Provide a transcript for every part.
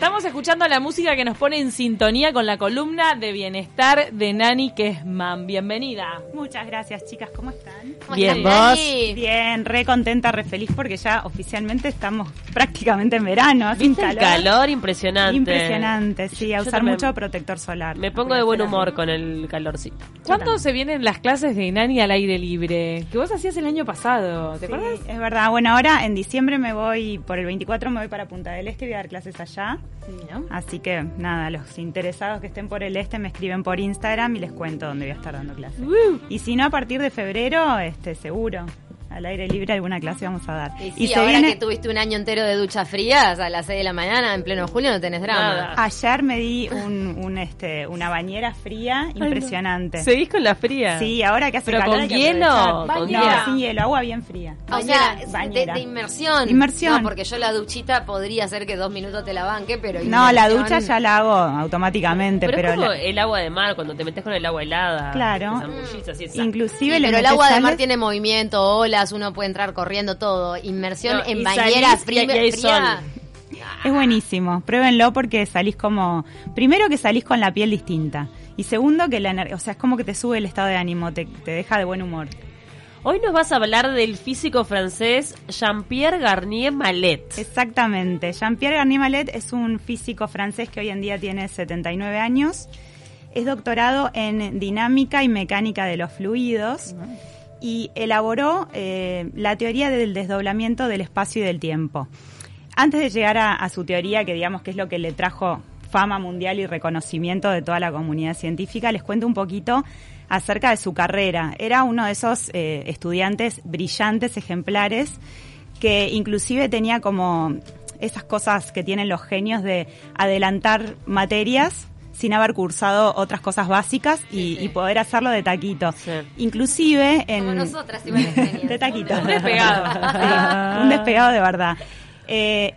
Estamos escuchando la música que nos pone en sintonía con la columna de bienestar de Nani Kesman. Bienvenida. Muchas gracias, chicas. ¿Cómo están? Bien, vos. Bien, re contenta, re feliz porque ya oficialmente estamos prácticamente en verano. Hace un ¿Viste el calor. calor? Impresionante. Impresionante, sí, a Yo usar mucho protector solar. Me pongo de buen humor con el calorcito. ¿Cuándo se vienen las clases de Nani al aire libre? Que vos hacías el año pasado, ¿te Sí, acuerdas? es verdad. Bueno, ahora en diciembre me voy, por el 24 me voy para Punta del Este y voy a dar clases allá. Así que nada, los interesados que estén por el este me escriben por Instagram y les cuento dónde voy a estar dando clases. Y si no, a partir de febrero, este seguro, al aire libre alguna clase vamos a dar. Y sí, se ahora viene- que tuviste un año entero de duchas frías a las 6 de la mañana, en pleno julio, no tenés drama. Nada. Ayer me di un, un, este, una bañera fría impresionante. ¿Seguís con la fría? Sí, ahora que hace ¿Pero calor con hielo? aprovechar. ¿Con no, sin hielo, agua bien fría. O sea, de, Bañera. de inmersión. Inmersión. No, porque yo la duchita podría ser que dos minutos te la banque, pero No, la ducha ya la hago automáticamente, Pero, pero, es como la- el agua de mar, cuando te metes con el agua helada. Claro. así, inclusive Sí, le pero el agua de mar sales- tiene movimiento, olas, uno puede entrar corriendo todo. Inmersión No, en y bañera fría. y- y hay fría. Es buenísimo, pruébenlo porque salís como, primero que salís con la piel distinta y segundo que la ener- o sea, es como que te sube el estado de ánimo, te, te deja de buen humor. Hoy nos vas a hablar del físico francés Jean-Pierre Garnier Mallet. Exactamente. Jean-Pierre Garnier Mallet es un físico francés que hoy en día tiene 79 años. Es doctorado en dinámica y mecánica de los fluidos y elaboró eh, la teoría del desdoblamiento del espacio y del tiempo. Antes de llegar a, su teoría, que digamos que es lo que le trajo fama mundial y reconocimiento de toda la comunidad científica, les cuento un poquito acerca de su carrera. Era uno de esos eh, estudiantes brillantes, ejemplares, que inclusive tenía como esas cosas que tienen los genios de adelantar materias sin haber cursado otras cosas básicas y, y poder hacerlo de taquito. Sí. Inclusive en... Como nosotras, igual genias. de taquito. Un despegado. Sí, un despegado de verdad. Eh,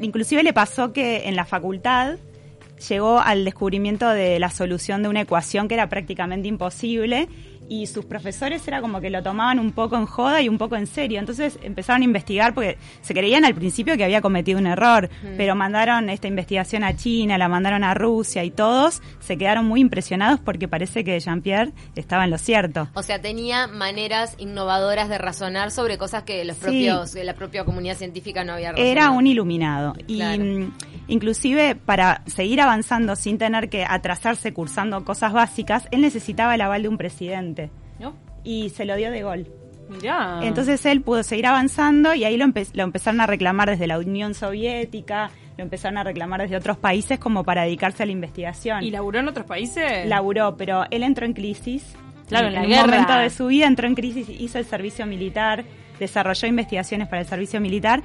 inclusive le pasó que en la facultad llegó al descubrimiento de la solución de una ecuación que era prácticamente imposible y sus profesores era como que lo tomaban un poco en joda y un poco en serio. Entonces empezaron a investigar porque se creían al principio que había cometido un error, pero mandaron esta investigación a China, la mandaron a Rusia y todos se quedaron muy impresionados porque parece que Jean-Pierre estaba en lo cierto. O sea, tenía maneras innovadoras de razonar sobre cosas que los Sí. propios, la propia comunidad científica no había razonado. Era un iluminado. Claro. Inclusive para seguir avanzando sin tener que atrasarse cursando cosas básicas, él necesitaba el aval de un presidente. ¿No? Y se lo dio de gol. Mirá. Entonces él pudo seguir avanzando y ahí lo, empe- lo empezaron a reclamar desde la Unión Soviética, lo empezaron a reclamar desde otros países como para dedicarse a la investigación. ¿Y laburó en otros países? Laburó, pero él entró en crisis. Claro, en la un guerra. momento de su vida entró en crisis, hizo el servicio militar, desarrolló investigaciones para el servicio militar,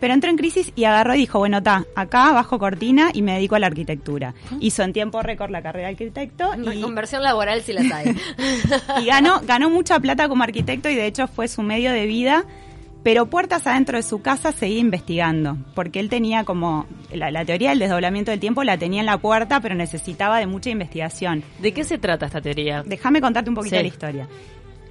pero entró en crisis y agarró y dijo, bueno, está, acá bajo cortina y me dedico a la arquitectura. Hizo en tiempo récord la carrera de arquitecto y, Reconversión laboral si las hay. y ganó, ganó mucha plata como arquitecto y de hecho fue su medio de vida. Pero puertas adentro de su casa seguía investigando, porque él tenía como la, la teoría del desdoblamiento del tiempo la tenía en la puerta, pero necesitaba de mucha investigación. ¿De qué se trata esta teoría? Déjame contarte un poquito Sí. de la historia.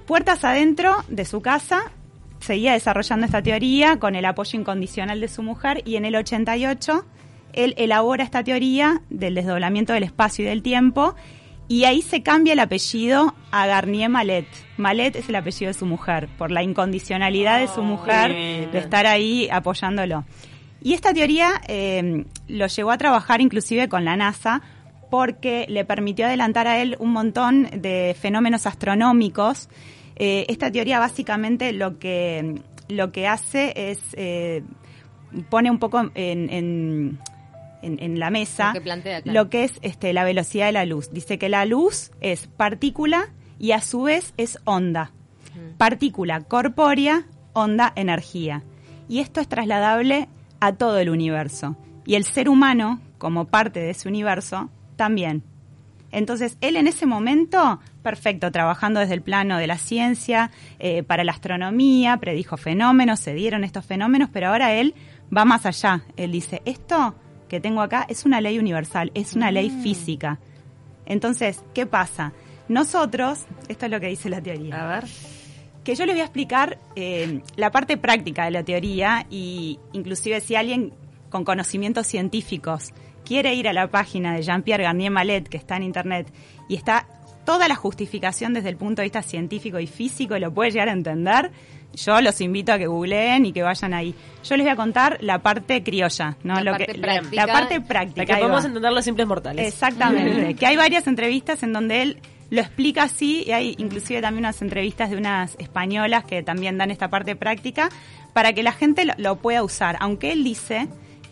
Puertas adentro de su casa, seguía desarrollando esta teoría con el apoyo incondicional de su mujer y en el 88 él elabora esta teoría del desdoblamiento del espacio y del tiempo y ahí se cambia el apellido a Garnier Malet. Malet es el apellido de su mujer, por la incondicionalidad de su mujer bien. de estar ahí apoyándolo. Y esta teoría eh, lo llevó a trabajar inclusive con la NASA porque le permitió adelantar a él un montón de fenómenos astronómicos. Eh, esta teoría básicamente lo que, lo que hace es eh, pone un poco en, en, en- en la mesa Lo que plantea, claro. lo que es este, la velocidad de la luz. Dice que la luz es partícula y a su vez es onda. Partícula corpórea, onda energía. Y esto es trasladable a todo el universo. Y el ser humano, como parte de ese universo, también. Entonces, él en ese momento, perfecto, trabajando desde el plano de la ciencia, eh, para la astronomía, predijo fenómenos, se dieron estos fenómenos, pero ahora él va más allá. Él dice, esto que tengo acá es una ley universal, es una ley física. Entonces, ¿qué pasa? Nosotros, esto es lo que dice la teoría. A ver. que yo les voy a explicar eh, la parte práctica de la teoría y inclusive si alguien con conocimientos científicos quiere ir a la página de Jean-Pierre Garnier Mallet, que está en internet, y está toda la justificación desde el punto de vista científico y físico, y lo puede llegar a entender, yo los invito a que googleen y que vayan ahí. Yo les voy a contar la parte criolla, ¿no? La Lo parte que, práctica. La parte práctica. La que podemos va. entender los simples mortales. Exactamente. que hay varias entrevistas en donde él lo explica así y hay inclusive también unas entrevistas de unas españolas que también dan esta parte práctica para que la gente lo, lo pueda usar. Aunque él dice,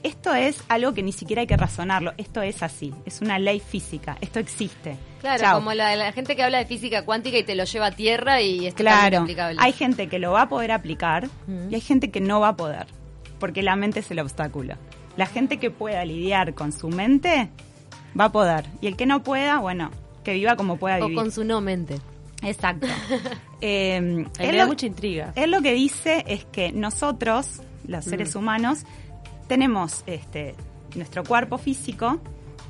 esto es algo que ni siquiera hay que razonarlo, esto es así, es una ley física, esto existe. Claro, Chao. como la, la gente que habla de física cuántica y te lo lleva a tierra y es Claro, hay gente que lo va a poder aplicar y hay gente que no va a poder, porque la mente es el obstáculo. La gente que pueda lidiar con su mente va a poder, y el que no pueda, bueno, que viva como pueda o vivir. con su no mente. Exacto. Eh, él, me da lo, mucha intriga. él lo que dice es que nosotros, los seres humanos, tenemos este, nuestro cuerpo físico,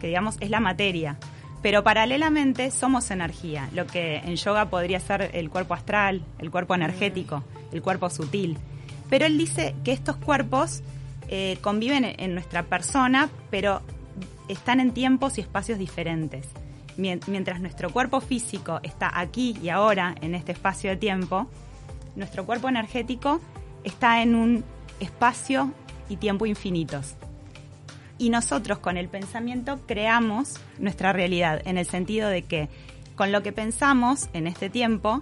que digamos es la materia, pero paralelamente somos energía, lo que en yoga podría ser el cuerpo astral, el cuerpo energético, el cuerpo sutil. Pero él dice que estos cuerpos eh, conviven en, nuestra persona, pero están en tiempos y espacios diferentes. Mien- Mientras nuestro cuerpo físico está aquí y ahora, en este espacio de tiempo, nuestro cuerpo energético está en un espacio y tiempo infinitos. Y nosotros con el pensamiento creamos nuestra realidad, en el sentido de que con lo que pensamos en este tiempo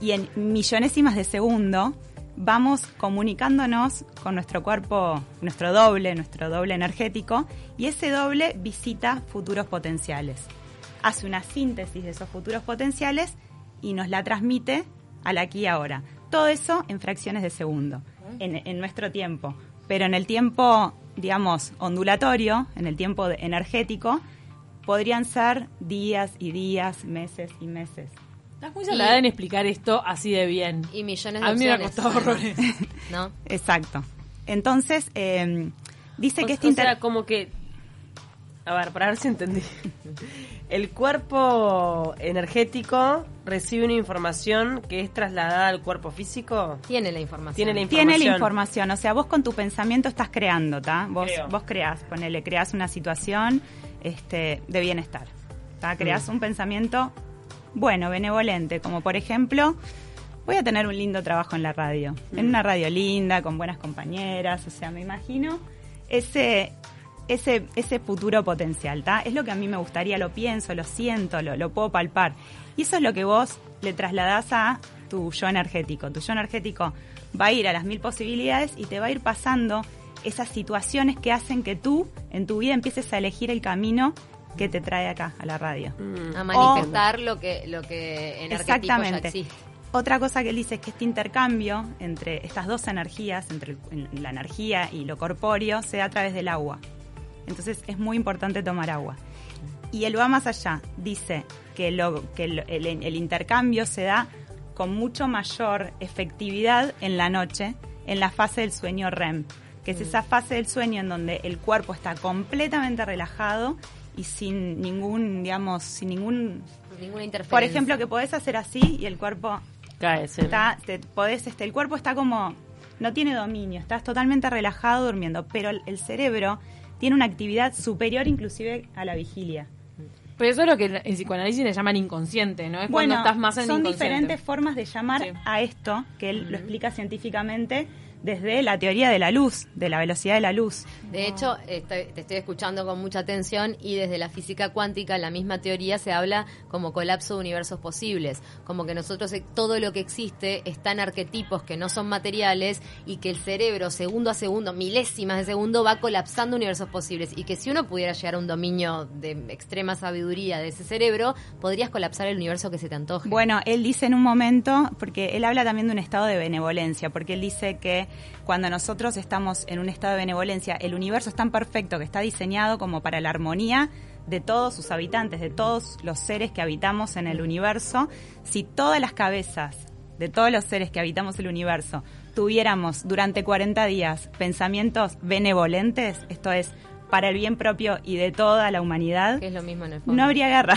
y en millonésimas de segundo, vamos comunicándonos con nuestro cuerpo, nuestro doble, nuestro doble energético, y ese doble visita futuros potenciales. Hace una síntesis de esos futuros potenciales y nos la transmite al aquí y ahora. Todo eso en fracciones de segundo, en, en nuestro tiempo. Pero en el tiempo, digamos, ondulatorio, en el tiempo de- energético, podrían ser días y días, meses y meses. Estás muy salada en explicar esto así de bien. Y millones de A mí me ha costado horrores. ¿No? Exacto. Entonces, eh, dice O- que este o sea, como que... A ver, para ver si entendí. El cuerpo energético recibe una información que es trasladada al cuerpo físico. Tiene la información. Tiene la información. Tiene la información, o sea, vos con tu pensamiento estás creando, ¿tá? Vos, Creo. vos creás, ponele, creás una situación este, de bienestar, ¿tá? Creás un pensamiento bueno, benevolente, como por ejemplo, voy a tener un lindo trabajo en la radio, en una radio linda, con buenas compañeras, o sea, me imagino ese, ese, ese futuro potencial, ¿tá? Es lo que a mí me gustaría, lo pienso, lo siento, lo, lo puedo palpar. Y eso es lo que vos le trasladás a tu yo energético. Tu yo energético va a ir a las mil posibilidades y te va a ir pasando esas situaciones que hacen que tú en tu vida empieces a elegir el camino que te trae acá a la radio. A manifestar lo que lo que en ya Exactamente. existe. Otra cosa que él dice es que este intercambio entre estas dos energías, entre la energía y lo corpóreo, se da a través del agua. Entonces es muy importante tomar agua. Y él va más allá. Dice que, lo, que lo- el, el intercambio se da con mucho mayor efectividad en la noche, en la fase del sueño REM, que es esa fase del sueño en donde el cuerpo está completamente relajado y sin ningún, digamos, sin ningún... Ninguna interferencia. Por ejemplo, que podés hacer así y el cuerpo Cae, sí. está, te podés, este, el cuerpo está como, no tiene dominio, estás totalmente relajado durmiendo, pero el, el cerebro tiene una actividad superior inclusive a la vigilia. Pero eso es lo que en psicoanálisis le llaman inconsciente, ¿no? Es cuando estás más en son inconsciente. diferentes formas de llamar Sí. a esto, que él lo explica científicamente desde la teoría de la luz, de la velocidad de la luz. De hecho, estoy- te estoy escuchando con mucha atención y desde la física cuántica, la misma teoría se habla como colapso de universos posibles, como que nosotros eh, todo lo que existe está en arquetipos que no son materiales y que el cerebro segundo a segundo, milésimas de segundo, va colapsando universos posibles y que si uno pudiera llegar a un dominio de extrema sabiduría de ese cerebro, podrías colapsar el universo que se te antoje. Bueno, él dice en un momento, porque él habla también de un estado de benevolencia, porque él dice que cuando nosotros estamos en un estado de benevolencia, el universo es tan perfecto que está diseñado como para la armonía de todos sus habitantes, de todos los seres que habitamos en el universo. Si todas las cabezas de todos los seres que habitamos el universo tuviéramos durante 40 días pensamientos benevolentes, esto es, para el bien propio y de toda la humanidad, Que es lo mismo en el fondo. no habría guerra.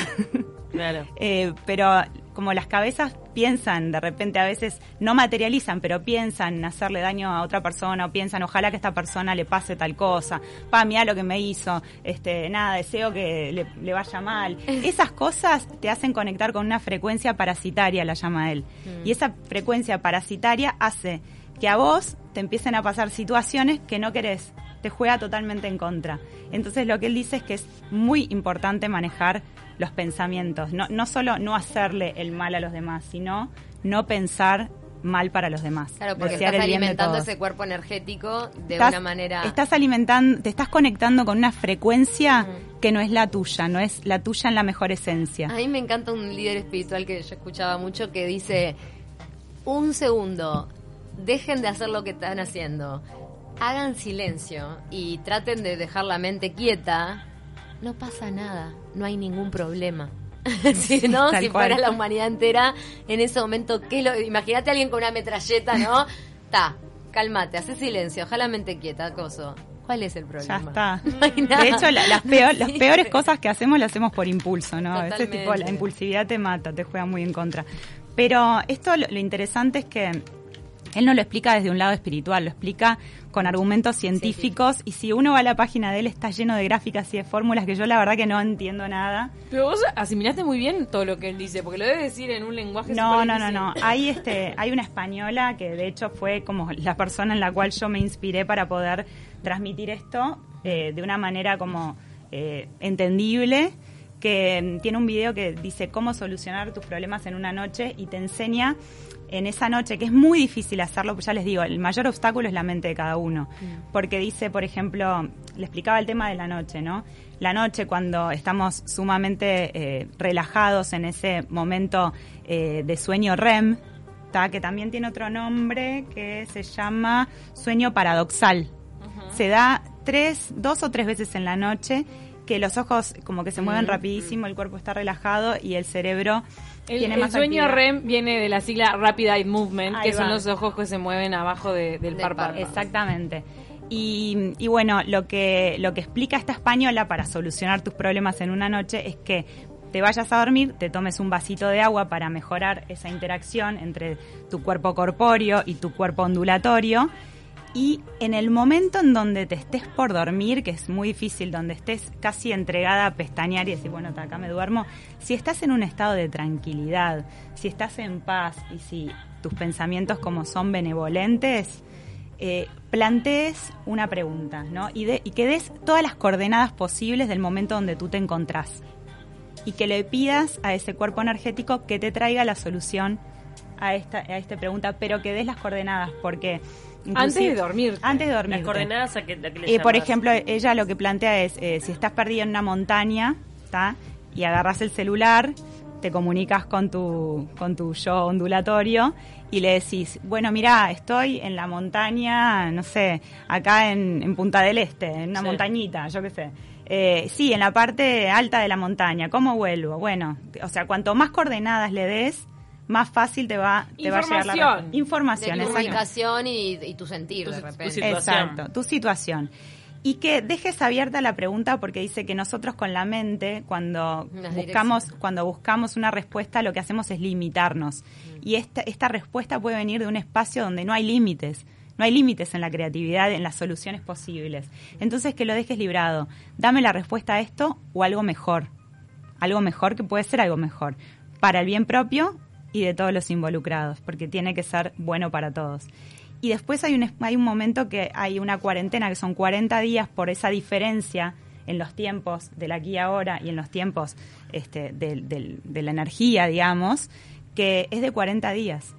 Claro. Eh, pero como las cabezas piensan, de repente a veces no materializan, pero piensan en hacerle daño a otra persona o piensan ojalá que a esta persona le pase tal cosa, pa, mira lo que me hizo, este, nada, deseo que le, le vaya mal. Esas cosas te hacen conectar con una frecuencia parasitaria, la llama él. Y esa frecuencia parasitaria hace que a vos te empiecen a pasar situaciones que no querés, te juega totalmente en contra. Entonces lo que él dice es que es muy importante manejar los pensamientos, no, no solo no hacerle el mal a los demás, sino no pensar mal para los demás. Claro, porque estás alimentando ese cuerpo energético de Estás- una manera... Estás alimentando, te estás conectando con una frecuencia que no es la tuya, no es la tuya en la mejor esencia. A mí me encanta un líder espiritual que yo escuchaba mucho que dice, un segundo, dejen de hacer lo que están haciendo, hagan silencio y traten de dejar la mente quieta, no pasa nada, no hay ningún problema. si no, si cual. fuera la humanidad entera, en ese momento, ¿qué lo, imagínate a alguien con una metralleta, ¿no? Ta, cálmate, hace silencio, deja la mente quieta, coso. ¿Cuál es el Ya problema? está. No hay nada. De hecho, la- las, peor- las Sí. peores cosas que hacemos las hacemos por impulso, ¿no? A veces tipo la Totalmente. impulsividad te mata, te juega muy en contra. Pero esto lo, lo interesante es que él no lo explica desde un lado espiritual, lo explica con argumentos científicos y si uno va a la página de él está lleno de gráficas y de fórmulas que yo la verdad que no entiendo nada. Pero vos asimilaste muy bien todo lo que él dice, porque lo debe decir en un lenguaje No, no, no, no. Hay este, hay una española que de hecho fue como la persona en la cual yo me inspiré para poder transmitir esto eh, de una manera como eh, entendible, que tiene un video que dice cómo solucionar tus problemas en una noche y te enseña en esa noche, que es muy difícil hacerlo, pues ya les digo, el mayor obstáculo es la mente de cada uno. Porque dice, por ejemplo, le explicaba el tema de la noche, ¿no? La noche cuando estamos sumamente eh, relajados en ese momento eh, de sueño REM, ¿tá? que también tiene otro nombre que se llama sueño paradoxal. Se da tres, dos o tres veces en la noche que los ojos como que se mueven rapidísimo, el cuerpo está relajado y el cerebro El, tiene el más sueño actividad. REM viene de la sigla Rapid Eye Movement, Ahí que son los ojos que se mueven abajo de- del Del párpado. párpado. Exactamente. Y, y bueno, lo que, lo que explica esta española para solucionar tus problemas en una noche es que te vayas a dormir, te tomes un vasito de agua para mejorar esa interacción entre tu cuerpo corpóreo y tu cuerpo ondulatorio. Y en el momento en donde te estés por dormir, que es muy difícil, donde estés casi entregada a pestañear y decir, bueno, acá me duermo, si estás en un estado de tranquilidad, si estás en paz y si tus pensamientos como son benevolentes, eh, plantees una pregunta, ¿no? Y, de- y que des todas las coordenadas posibles del momento donde tú te encontrás. Y que le pidas a ese cuerpo energético que te traiga la solución a esta, a esta pregunta, pero que des las coordenadas, porque... Antes de dormir. Antes de dormir. Las coordenadas a que, a que le Eh, por ejemplo, ella lo que plantea es, eh, si estás perdido en una montaña, ¿tá? y agarras el celular, te comunicas con tu, con tu yo ondulatorio y le decís, bueno, mira, estoy en la montaña, no sé, acá en, en Punta del Este, en una Sí. montañita, yo qué sé. Eh, sí, en la parte alta de la montaña, ¿cómo vuelvo? Bueno, o sea, cuanto más coordenadas le des, más fácil te va, te va a llegar la Información. de Información, tu exacto. comunicación y, y tu sentir Tu- de tu repente. situación. Exacto, tu situación. Y que dejes abierta la pregunta porque dice que nosotros con la mente, cuando buscamos, cuando buscamos una respuesta, lo que hacemos es limitarnos. Y esta, esta respuesta puede venir de un espacio donde no hay límites. No hay límites en la creatividad, en las soluciones posibles. Entonces que lo dejes librado. Dame la respuesta a esto o algo mejor. Algo mejor que puede ser algo mejor. Para el bien propio y de todos los involucrados, porque tiene que ser bueno para todos. Y después hay un, hay un momento que hay una cuarentena, que son 40 días por esa diferencia en los tiempos del aquí y ahora y en los tiempos este, del- de la energía, digamos, que es de 40 días.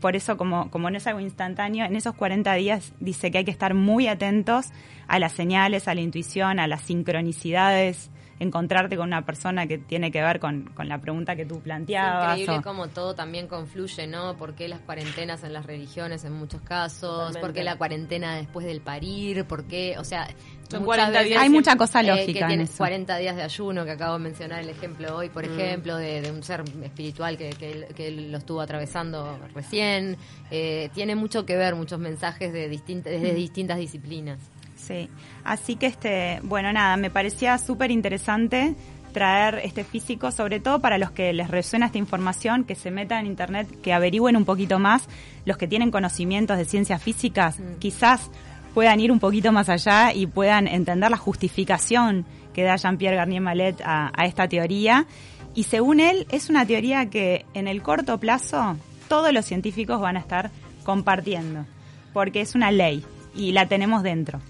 Por eso, como, como no es algo instantáneo, en esos 40 días dice que hay que estar muy atentos a las señales, a la intuición, a las sincronicidades encontrarte con una persona que tiene que ver con, con la pregunta que tú planteabas. Increíble o- cómo todo también confluye, ¿no? ¿Por qué las cuarentenas en las religiones en muchos casos? Totalmente. ¿Por qué la cuarentena después del parir? ¿Por qué? O sea, Son muchas 40 días Hay mucha cosa eh, lógica que en tiene eso. 40 días de ayuno, que acabo de mencionar el ejemplo hoy, Mm. por ejemplo, de, de un ser espiritual que, que, él- que él lo estuvo atravesando recién. Eh, tiene mucho que ver, muchos mensajes de distintas, desde distintas disciplinas. Sí, así que este, bueno, nada, me parecía súper interesante traer este físico, sobre todo para los que les resuena esta información, que se metan en internet, que averigüen un poquito más, los que tienen conocimientos de ciencias físicas, quizás puedan ir un poquito más allá y puedan entender la justificación que da Jean-Pierre Garnier Mallet a, a esta teoría. Y según él, es una teoría que en el corto plazo todos los científicos van a estar compartiendo, porque es una ley y la tenemos dentro.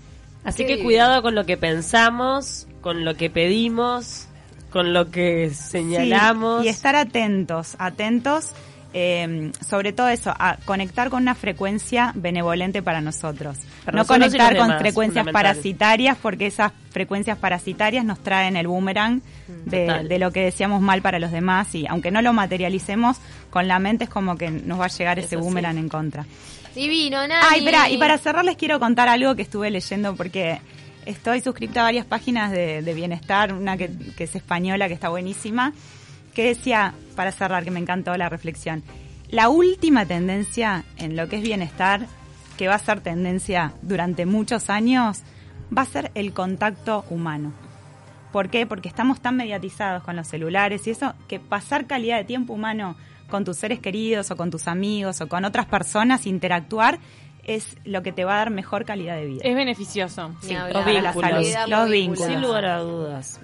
Así Sí. que cuidado con lo que pensamos, con lo que pedimos, con lo que señalamos. Sí, y estar atentos, atentos, eh, sobre todo eso, a conectar con una frecuencia benevolente para nosotros. Para no nosotros conectar con demás, frecuencias parasitarias, porque esas frecuencias parasitarias nos traen el boomerang de, Total. de lo que decíamos mal para los demás. Y aunque no lo materialicemos, con la mente es como que nos va a llegar ese sí. boomerang en contra. Divino, Nani. Ay, espera, y para cerrar les quiero contar algo que estuve leyendo porque estoy suscripta a varias páginas de, de bienestar, una que, que es española, que está buenísima, que decía, para cerrar, que me encantó la reflexión, la última tendencia en lo que es bienestar, que va a ser tendencia durante muchos años, va a ser el contacto humano. ¿Por qué? Porque estamos tan mediatizados con los celulares y eso, que pasar calidad de tiempo humano con tus seres queridos o con tus amigos o con otras personas, interactuar, es lo que te va a dar mejor calidad de vida. Es beneficioso. Sí, los vínculos. los vínculos. Sin lugar a dudas.